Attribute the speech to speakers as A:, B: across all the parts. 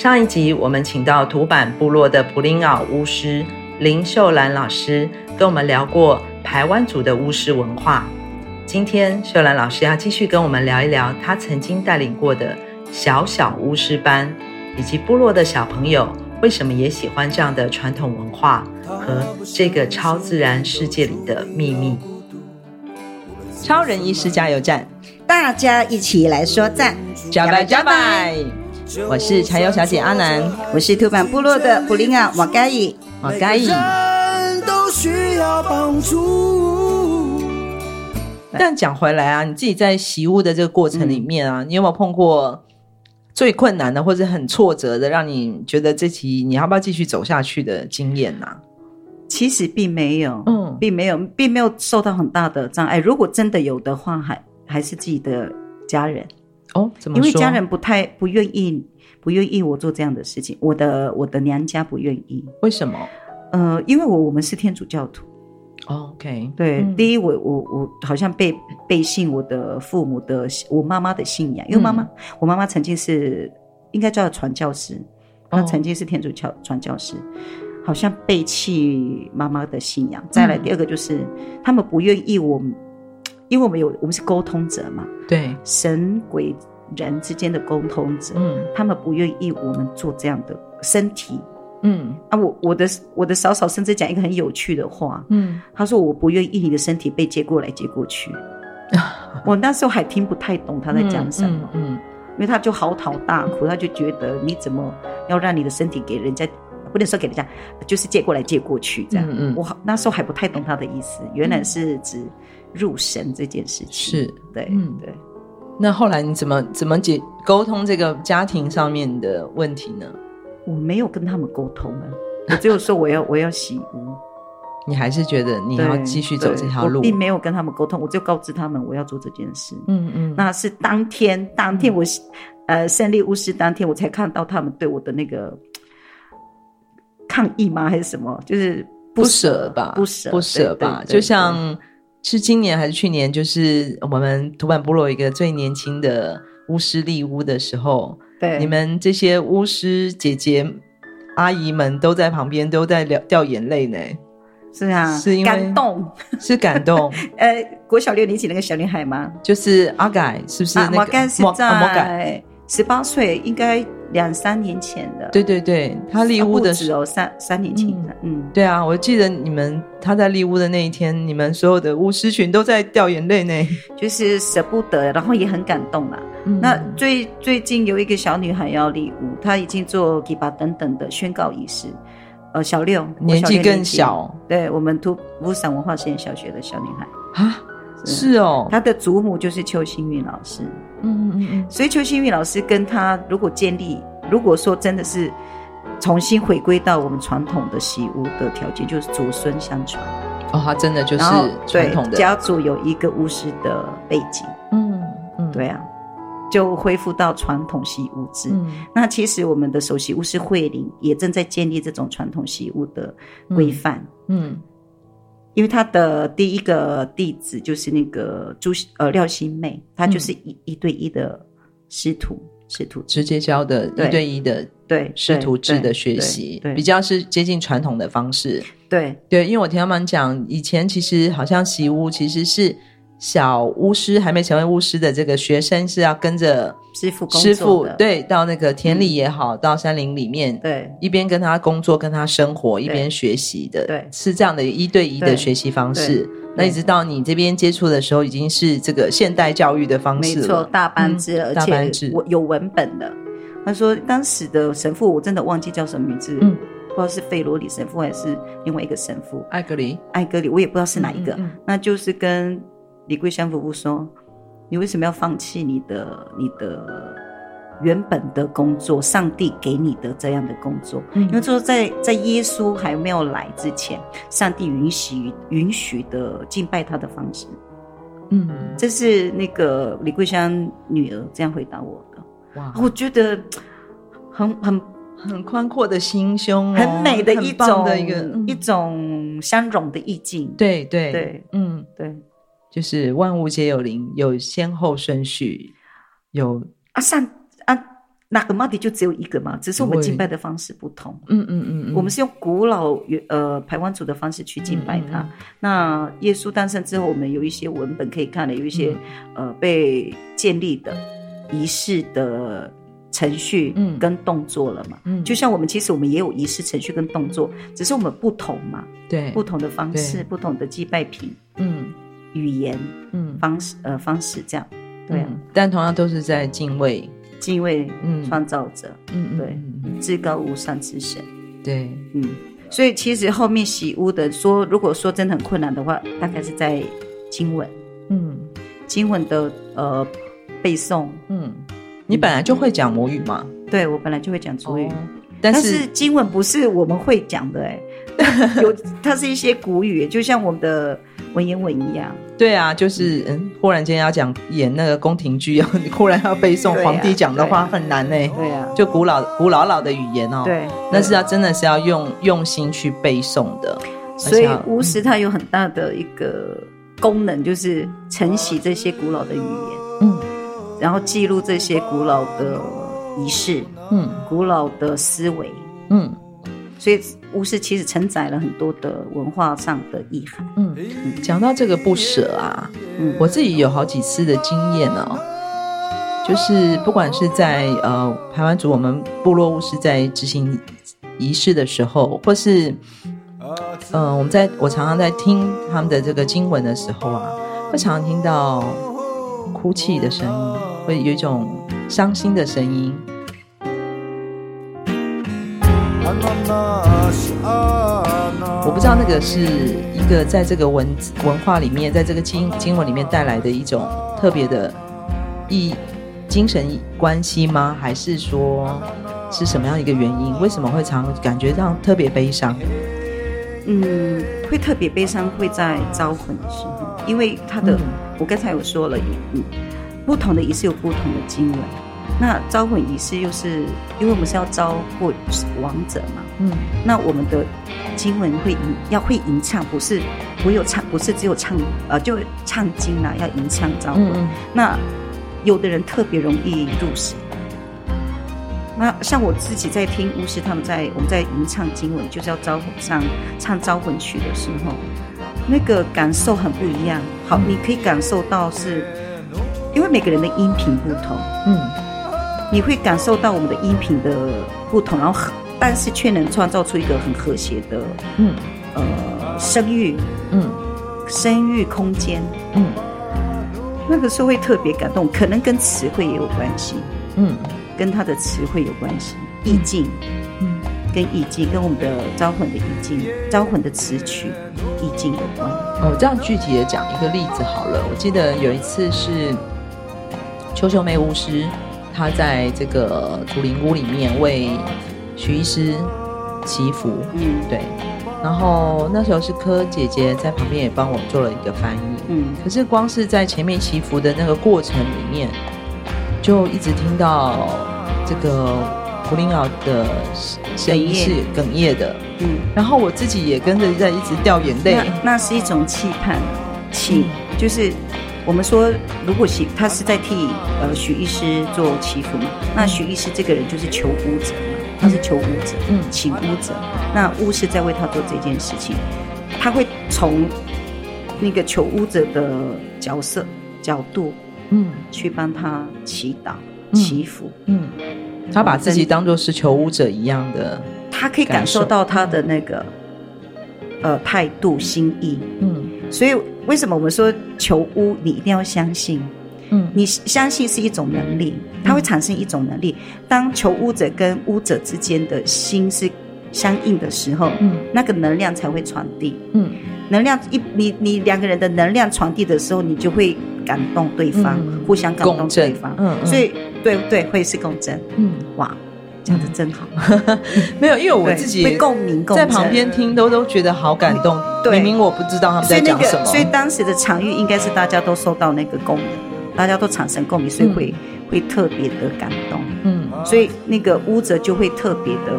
A: 上一集我们请到土坂部落的普林奥巫师林秀兰老师，跟我们聊过台湾族的巫师文化。今天秀兰老师要继续跟我们聊一聊她曾经带领过的小小巫师班，以及部落的小朋友为什么也喜欢这样的传统文化和这个超自然世界里的秘密。超人医师加油站，
B: 大家一起来说赞，
A: 加拜加拜。我是柴油小姐阿南，
B: 我是土坂部落的普林啊瓦盖伊，
A: 瓦盖伊。
C: 都需要帮助。
A: 但讲回来啊，你自己在习巫的这个过程里面啊，嗯、你有没有碰过最困难的，或者很挫折的，让你觉得这题你要不要继续走下去的经验呢、啊？
B: 其实并没有，嗯，并没有，并没有受到很大的障碍。如果真的有的话，还还是自己的家人。
A: 哦，怎么？
B: 因为家人不太不愿意，不愿意我做这样的事情。我的我的娘家不愿意。
A: 为什么？
B: 呃，因为我我们是天主教徒。
A: 哦、OK，
B: 对，嗯、第一，我我我好像背背信我的父母的我妈妈的信仰，因为妈妈、嗯、我妈妈曾经是应该叫传教士，她曾经是天主教传教士，好像背弃妈妈的信仰。再来，第二个就是、嗯、他们不愿意我。因为我们有，我们是沟通者嘛，
A: 对，
B: 神鬼人之间的沟通者，嗯，他们不愿意我们做这样的身体，嗯，啊，我我的我的嫂嫂甚至讲一个很有趣的话，嗯，她说我不愿意你的身体被接过来接过去，我那时候还听不太懂他在讲什么，嗯，嗯嗯，因为他就嚎啕大哭，他就觉得你怎么要让你的身体给人家，不能说给人家，就是借过来借过去这样，嗯，嗯，我那时候还不太懂他的意思，原来是指。入神这件事情
A: 是
B: 对，嗯对。
A: 那后来你怎么怎么解沟通这个家庭上面的问题呢？
B: 我没有跟他们沟通啊，我只有说我要 我要洗屋。
A: 你还是觉得你要继续走这条路？
B: 我并没有跟他们沟通，我就告知他们我要做这件事。嗯嗯，那是当天当天我呃胜利巫师当天我才看到他们对我的那个抗议吗？还是什么？就是
A: 不舍吧？
B: 不舍
A: 不舍吧？就像。是今年还是去年？就是我们土坂部落一个最年轻的巫师立巫的时候，
B: 对，
A: 你们这些巫师姐姐、阿姨们都在旁边，都在掉掉眼泪呢。
B: 是啊，
A: 是因为
B: 感动，
A: 是感动。
B: 呃，国小六年级那个小女孩吗？
A: 就是阿改，是不是那个？阿
B: 改是在十八岁，应该。两三年前的，
A: 对对对，他立屋的时候，
B: 三三年前的，嗯，
A: 对啊，我记得你们他在立屋的那一天，你们所有的巫师群都在掉眼泪呢，
B: 就是舍不得，然后也很感动啊。嗯、那最最近有一个小女孩要立屋，她已经做吉巴等等的宣告仪式，呃，小六，
A: 年纪更小，
B: 对我们土巫山文化实验小学的小女孩。
A: 啊，是。哦，
B: 她的祖母就是邱新玉老师。嗯嗯嗯嗯，所以邱新玉老师跟他如果建立，如果说真的是重新回归到我们传统的习巫的条件，就是祖孙相传。
A: 哦，他真的就是传统的
B: 家族有一个巫师的背景。嗯嗯，对啊，就恢复到传统习巫制。嗯，那其实我们的首席巫师慧玲也正在建立这种传统习巫的规范。嗯。嗯因为他的第一个弟子就是那个朱呃廖新妹，他就是一、嗯、一对一的师徒，师徒。
A: 直接教的一对一的对师徒制的学习，比较是接近传统的方式。
B: 对。
A: 对，因为我听他们讲，以前其实好像习武其实是小巫师还没成为巫师的这个学生是要跟着
B: 师傅
A: 师傅对到那个田里也好，嗯、到山林里面
B: 对。
A: 一边跟他工作跟他生活一边学习的
B: 对。
A: 是这样的一对一的学习方式。那一直到你这边接触的时候，已经是这个现代教育的方式了，
B: 没错，大班制，嗯、而且我有文本的。他说当时的神父我真的忘记叫什么名字，嗯，不知道是费罗里神父还是另外一个神父，
A: 艾格里，
B: 艾格里，我也不知道是哪一个，嗯嗯、那就是跟。李桂香夫妇说：“你为什么要放弃你的你的原本的工作？上帝给你的这样的工作，嗯、因为说在在耶稣还没有来之前，上帝允许允许的敬拜他的方式。嗯，这是那个李桂香女儿这样回答我的。哇，我觉得很很
A: 很宽阔的心胸、哦，
B: 很美的一种
A: 的一个、
B: 嗯、一种相融的意境。
A: 对对
B: 对，
A: 嗯对。”就是万物皆有灵，有先后顺序，有
B: 啊上啊那个目的就只有一个嘛，只是我们敬拜的方式不同。嗯嗯嗯，嗯我们是用古老呃排湾族的方式去敬拜他。嗯嗯、那耶稣诞生之后，我们有一些文本可以看的，有一些、嗯、呃被建立的仪式的程序跟动作了嘛。嗯，就像我们其实我们也有仪式程序跟动作，只是我们不同嘛。
A: 对，
B: 不同的方式，不同的祭拜品。嗯。语言，嗯，方式，呃，方式这样，对啊，
A: 但同样都是在敬畏，
B: 敬畏，嗯，创造者，嗯，对，至高无上之神，
A: 对，
B: 嗯，所以其实后面洗污的说，如果说真的很困难的话，大概是在经文，嗯，经文的呃背诵，嗯，
A: 你本来就会讲母语吗？
B: 对，我本来就会讲族语，但是经文不是我们会讲的，哎，有，它是一些古语，就像我们的。文言文一样，
A: 对啊，就是嗯，忽然间要讲演那个宫廷剧，要 忽然要背诵皇帝讲的话，很难呢。
B: 对啊，
A: 就古老古老老的语言哦。
B: 对，
A: 那是要真的是要用用心去背诵的。
B: 所以巫师他有很大的一个功能，就是承袭这些古老的语言，嗯，然后记录这些古老的仪式，嗯，古老的思维，嗯。所以巫师其实承载了很多的文化上的意涵。嗯，
A: 讲到这个不舍啊，嗯，我自己有好几次的经验哦，就是不管是在呃排湾族我们部落巫师在执行仪式的时候，或是嗯、呃、我们在我常常在听他们的这个经文的时候啊，会常常听到哭泣的声音，会有一种伤心的声音。我不知道那个是一个在这个文文化里面，在这个经经文里面带来的一种特别的意精神关系吗？还是说是什么样一个原因？为什么会常感觉到特别悲伤？
B: 嗯，会特别悲伤会在招魂的时候，因为他的、嗯、我刚才有说了，嗯，不同的仪式有不同的经文。那招魂仪式又是，因为我们是要招魂亡者嘛，嗯，那我们的经文会吟，要会吟唱，不是不有唱，不是只有唱，呃，就唱经啦，要吟唱招魂。嗯、那有的人特别容易入神。那像我自己在听巫师他们在我们在吟唱经文，就是要招魂上唱招魂曲的时候，那个感受很不一样。好，你可以感受到是，因为每个人的音频不同，嗯。你会感受到我们的音频的不同，然后但是却能创造出一个很和谐的，嗯，呃，声域，嗯，声域空间，嗯，那个时候会特别感动，可能跟词汇也有关系，嗯，跟他的词汇有关系，意境，嗯，跟意境，跟我们的招魂的意境，招魂的词曲意境有关。
A: 哦，这样具体的讲一个例子好了，我记得有一次是邱秀梅巫师。他在这个土灵屋里面为许医师祈福，嗯，对。然后那时候是柯姐姐在旁边也帮我做了一个翻译，嗯。可是光是在前面祈福的那个过程里面，就一直听到这个胡林奥的声音是哽咽的，嗯。然后我自己也跟着在一直掉眼泪，
B: 那，那是一种期盼，祈、嗯、就是。我们说，如果许他是在替呃许医师做祈福嘛，那许医师这个人就是求巫者嘛，他是求巫者，嗯，请巫者，那巫师在为他做这件事情，他会从那个求巫者的角色角度，嗯，去帮他祈祷、祈福，嗯，
A: 他把自己当做是求巫者一样的，
B: 他可以感受。到他的那个呃态度、心意，嗯，所以为什么我们说求巫，你一定要相信，嗯，你相信是一种能力，它会产生一种能力。当求巫者跟巫者之间的心是相应的时候，嗯，那个能量才会传递，嗯。能量一你你两个人的能量传递的时候，你就会感动对方，嗯、互相感动对方。嗯，嗯。所以对对会是共振。嗯，哇，讲得真好。
A: 嗯、没有，因为我自己
B: 会共鸣，共，
A: 在旁边听都都觉得好感动。对，明明我不知道他们在讲什么。所以，那個、
B: 所以当时的场域应该是大家都受到那个共鸣，大家都产生共鸣，所以会、嗯、会特别的感动。嗯，所以那个巫者就会特别的。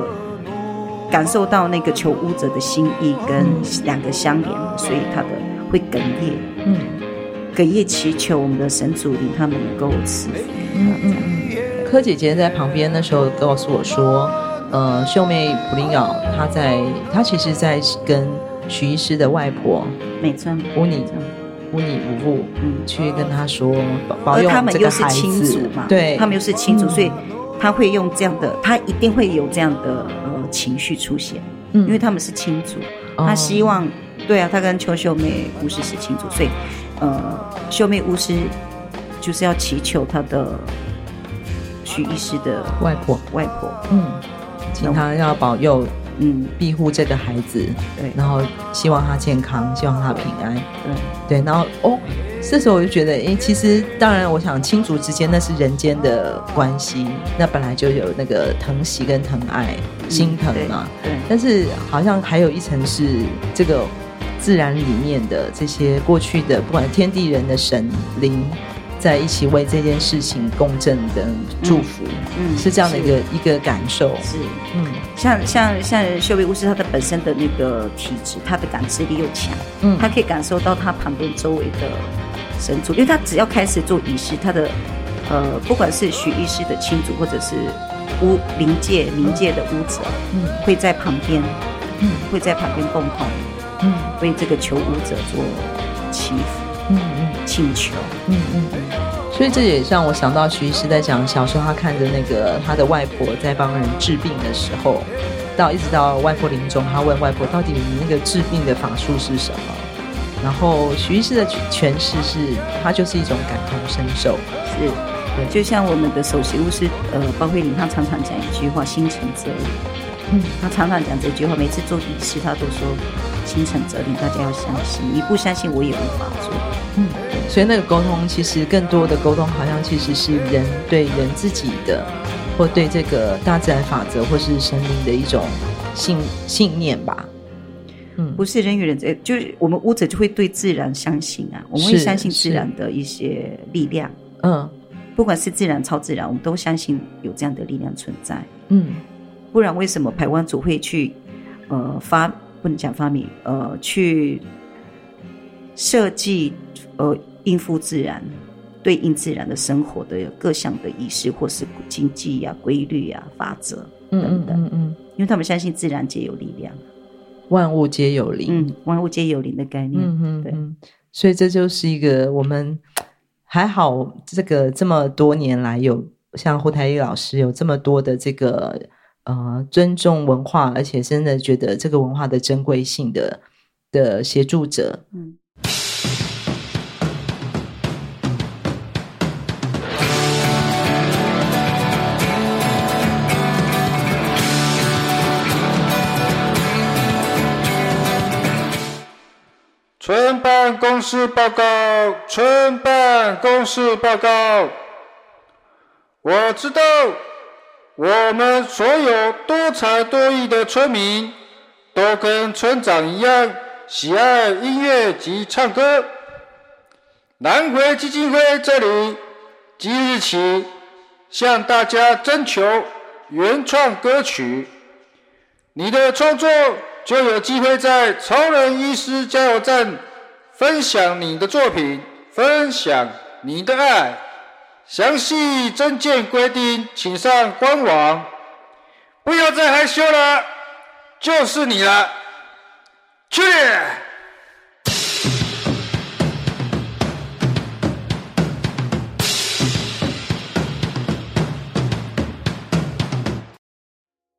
B: 感受到那个求巫者的心意跟两个相连，嗯、所以他的会哽咽，嗯，哽咽祈求我们的神主灵他们能够赐福。嗯嗯
A: 嗯。柯姐姐在旁边的时候告诉我说，呃，秀妹普林奥她在，她其实在跟徐医师的外婆
B: 美珍
A: 乌尼乌尼五父，嗯，去跟她说保佑这个孩子
B: 嘛，
A: 对，
B: 他们又是亲族，所以他会用这样的，他一定会有这样的呃。情绪出现，嗯，因为他们是亲族，哦、他希望，对啊，他跟邱秀妹巫师是亲族，所以，呃，秀妹巫师就是要祈求他的许医师的
A: 外婆，
B: 外婆，
A: 嗯，请他要保佑，嗯，庇护这个孩子，对，然后希望他健康，希望他平安，对，对，然后哦。这时候我就觉得，哎，其实当然，我想亲族之间那是人间的关系，那本来就有那个疼惜跟疼爱、心疼嘛。对。但是好像还有一层是这个自然里面的这些过去的，不管天地人的神灵，在一起为这件事情共振的祝福，嗯，是这样的一个一个感受。
B: 是，嗯，像像像秀妹巫师，他的本身的那个体质，他的感知力又强，嗯，他可以感受到他旁边周围的。神主，因为他只要开始做仪式，他的呃，不管是许医师的亲族，或者是巫灵界、冥界的巫者，嗯，会在旁边，嗯，会在旁边共同，嗯，为这个求巫者做祈福，嗯嗯，请求，嗯嗯。
A: 所以这也让我想到徐医师在讲小时候，他看着那个他的外婆在帮人治病的时候，到一直到外婆临终，他问外婆到底你那个治病的法术是什么？然后徐医师的诠释是，他就是一种感同身受，
B: 是，对，就像我们的首席巫师呃包慧玲，他常常讲一句话“心诚则灵”，嗯，他常常讲这句话，每次做仪式他都说“心诚则灵”，大家要相信，你不相信我也无法做，
A: 嗯，所以那个沟通其实更多的沟通，好像其实是人对人自己的，或对这个大自然法则或是神灵的一种信信念吧。
B: 嗯，不是人与人，就是我们巫者就会对自然相信啊，我们会相信自然的一些力量。嗯，不管是自然、超自然，我们都相信有这样的力量存在。嗯，不然为什么台湾族会去呃发不能讲发明呃去设计呃应付自然、对应自然的生活的各项的仪式，或是经济呀、啊、规律呀、啊、法则等等。嗯嗯，嗯嗯，因为他们相信自然界有力量。
A: 万物皆有灵，
B: 嗯，万物皆有灵的概念，嗯嗯，对，
A: 所以这就是一个我们还好，这个这么多年来有像胡台丽老师有这么多的这个呃尊重文化，而且真的觉得这个文化的珍贵性的的协助者，嗯。
D: 村办公室报告，村办公室报告。我知道，我们所有多才多艺的村民，都跟村长一样喜爱音乐及唱歌。南回基金会这里即日起向大家征求原创歌曲，你的创作。就有机会在超人医师加油站分享你的作品，分享你的爱。详细证件规定请上官网。不要再害羞了就是你了。去。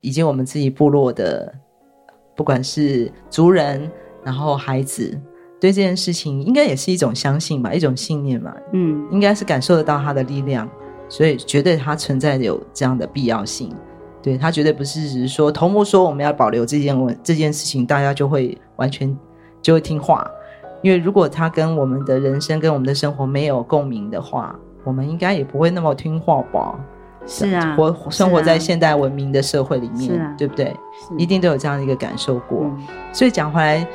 A: 以及我们自己部落的不管是族人然后孩子对这件事情应该也是一种相信吧，一种信念吧。嗯，应该是感受得到它的力量，所以绝对它存在有这样的必要性。对，它绝对不是只是说头目说我们要保留这件文这件事情，大家就会完全就会听话。因为如果他跟我们的人生跟我们的生活没有共鸣的话，我们应该也不会那么听话吧。
B: 是啊，
A: 活生活在现代文明的社会里面，啊、对不对？一定都有这样的一个感受过。嗯、所以讲回来，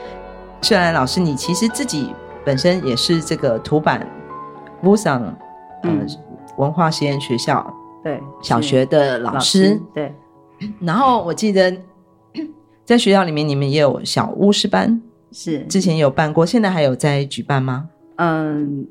A: 秀兰老师，你其实自己本身也是这个土坂乌桑嗯文化实验学校对小学的老师，老师
B: 对。
A: 然后我记得在学校里面，你们也有小巫师班，
B: 是
A: 之前有办过，现在还有在举办吗？
B: 嗯，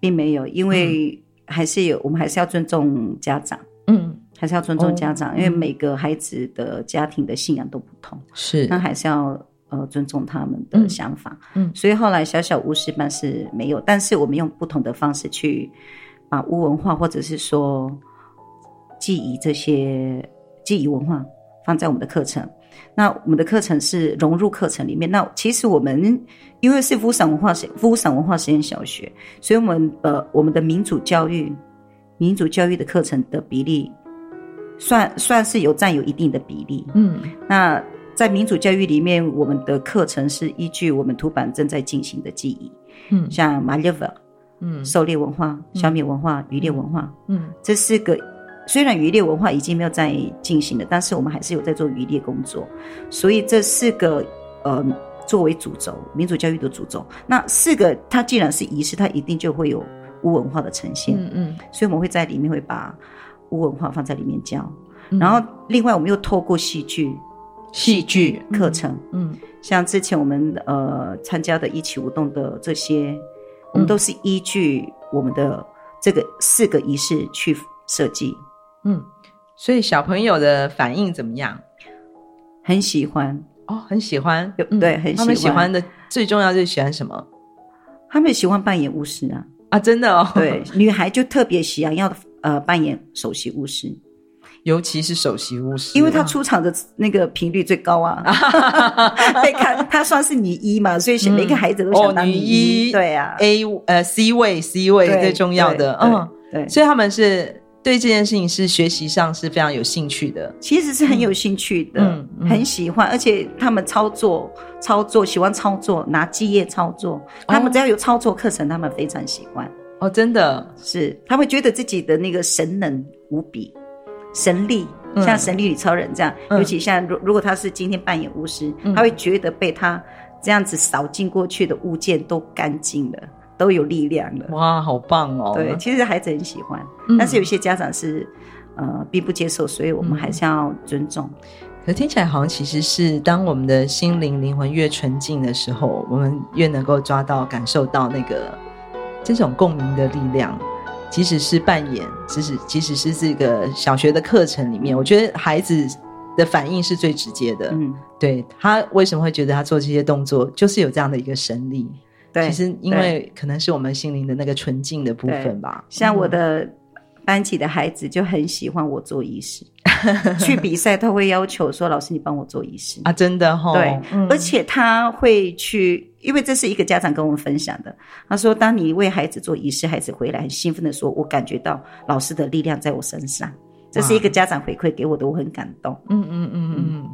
B: 并没有，因为还是有，嗯、我们还是要尊重家长。嗯，还是要尊重家长，哦、因为每个孩子的家庭的信仰都不同，是，那还是要呃尊重他们的想法。嗯，嗯，所以后来小小巫师班是没有，但是我们用不同的方式去把巫文化或者是说记忆这些记忆文化放在我们的课程。那我们的课程是融入课程里面。那其实我们因为是乌散文化实乌散文化实验小学，所以我们呃我们的民主教育。民主教育的课程的比例算算是有占有一定的比例。嗯，那在民主教育里面，我们的课程是依据我们土版正在进行的记忆，嗯，像马列瓦，嗯，狩猎文化、小米文化、渔猎文化，嗯，这四个虽然渔猎文化已经没有在进行了，但是我们还是有在做渔猎工作，所以这四个呃作为主轴，民主教育的主轴，那四个它既然是仪式，它一定就会有。巫文化的呈现，嗯嗯，所以我们会在里面会把巫文化放在里面教，嗯、然后另外我们又透过戏剧、戏剧课程，嗯，像之前我们呃参加的一起舞动的这些，我们都是依据我们的这个四个仪式去设计，
A: 嗯，所以小朋友的反应怎么样？
B: 很喜欢
A: 哦，很喜欢，
B: 对，很喜欢。他
A: 们喜欢的最重要就是喜欢什么？
B: 他们喜欢扮演巫师啊。
A: 啊，真的哦，
B: 对，女孩就特别喜欢要呃扮演首席巫师，
A: 尤其是首席巫师，
B: 因为他出场的那个频率最高啊。被看他算是女一嘛，所以每个孩子都想当女一。对啊
A: ，A 呃 C 位 C 位最重要的，嗯，对，所以他们是对这件事情是学习上是非常有兴趣的，
B: 其实是很有兴趣的，很喜欢，而且他们操作。操作喜欢操作，拿基业操作。他们只要有操作课程，他们非常喜欢。
A: 哦，真的
B: 是，他会觉得自己的那个神能无比，神力，像神力女超人这样。嗯、尤其像如如果他是今天扮演巫师，嗯、他会觉得被他这样子扫进过去的物件都干净了，都有力量了。
A: 哇，好棒哦！
B: 对，其实孩子很喜欢，嗯、但是有些家长是呃并不接受，所以我们还是要尊重。
A: 可听起来好像其实是，当我们的心灵灵魂越纯净的时候，我们越能够抓到、感受到那个这种共鸣的力量。即使是扮演，即使即使是这个小学的课程里面，我觉得孩子的反应是最直接的。嗯，对，他为什么会觉得他做这些动作，就是有这样的一个神力。对，其实因为可能是我们心灵的那个纯净的部分吧。
B: 像我的。班级的孩子就很喜欢我做仪式，去比赛他会要求说：“老师，你帮我做仪式
A: 啊！”真的哈、哦，
B: 对，嗯、而且他会去，因为这是一个家长跟我们分享的。他说：“当你为孩子做仪式，孩子回来很兴奋的说，我感觉到老师的力量在我身上。”这是一个家长回馈给我的，我很感动。嗯嗯嗯嗯，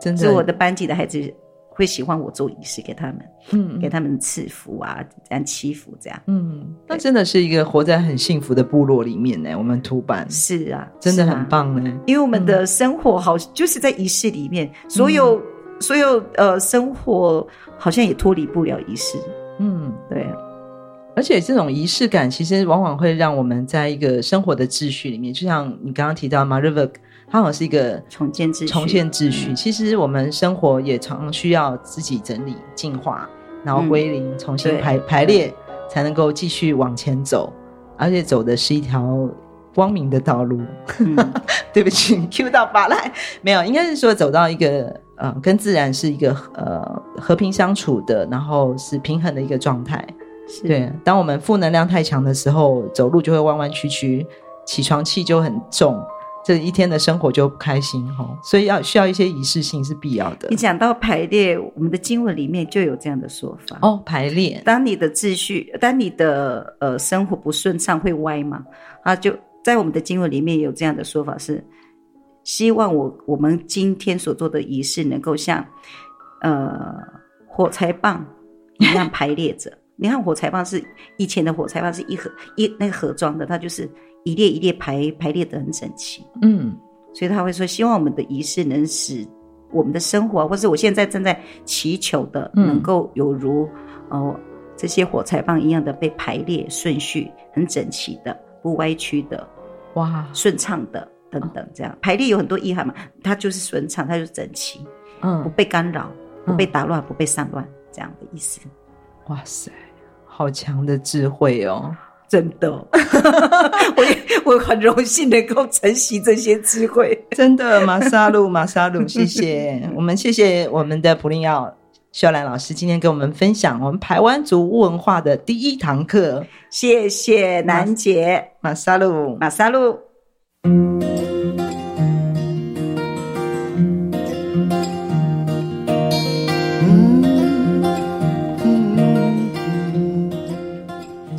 B: 真的，是我的班级的孩子。会喜欢我做仪式给他们，嗯，给他们赐福啊，这样祈福这样，
A: 嗯，那真的是一个活在很幸福的部落里面呢。我们土版
B: 是啊，
A: 真的很棒呢，
B: 因为我们的生活好就是在仪式里面，所有所有呃生活好像也脱离不了仪式，嗯，对，
A: 而且这种仪式感其实往往会让我们在一个生活的秩序里面，就像你刚刚提到 Marivok 它好像是一个
B: 重建秩序，
A: 重建秩序。其实我们生活也常需要自己整理、净化，然后归零，重新排排列，才能够继续往前走。而且走的是一条光明的道路。对不起，Q 到巴来，没有，应该是说走到一个呃，跟自然是一个呃和平相处的，然后是平衡的一个状态。对，当我们负能量太强的时候，走路就会弯弯曲曲，起床气就很重。这一天的生活就不开心哈。所以要需要一些仪式性是必要的。
B: 你讲到排列，我们的经文里面就有这样的说法
A: 哦。排列，
B: 当你的秩序，当你的呃生活不顺畅会歪嘛？啊，就在我们的经文里面有这样的说法是，希望我我们今天所做的仪式能够像呃火柴棒一样排列着。你看火柴棒是以前的火柴棒是一盒一那个盒装的，它就是一列一列排排列的很整齐。嗯，所以他会说，希望我们的仪式能使我们的生活，或是我现在正在祈求的，能够有如哦这些火柴棒一样的被排列顺序很整齐的，不歪曲的，哇，顺畅的等等，这样排列有很多意涵嘛，它就是顺畅，它就是整齐，嗯，不被干扰，不被打乱，不被散乱，这样的意思。
A: 哇塞，好强的智慧哦！
B: 真的，我也我很荣幸能够承袭这些智慧。
A: 真的，马萨路，马萨路，谢谢我们，谢谢我们的普林奥秀兰老师今天跟我们分享我们台湾族文化的第一堂课。
B: 谢谢南姐，
A: 马萨路，
B: 马萨路。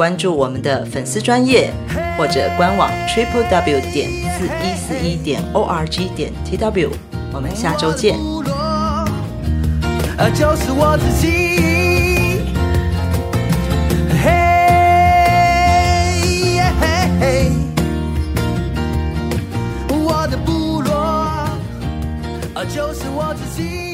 A: 关注我们的粉丝专业或者官网 triple w 点四一四一点 o r g 点 t w，我们下周见。就是我自己，嘿，嘿，嘿，我的部落，就是我自己。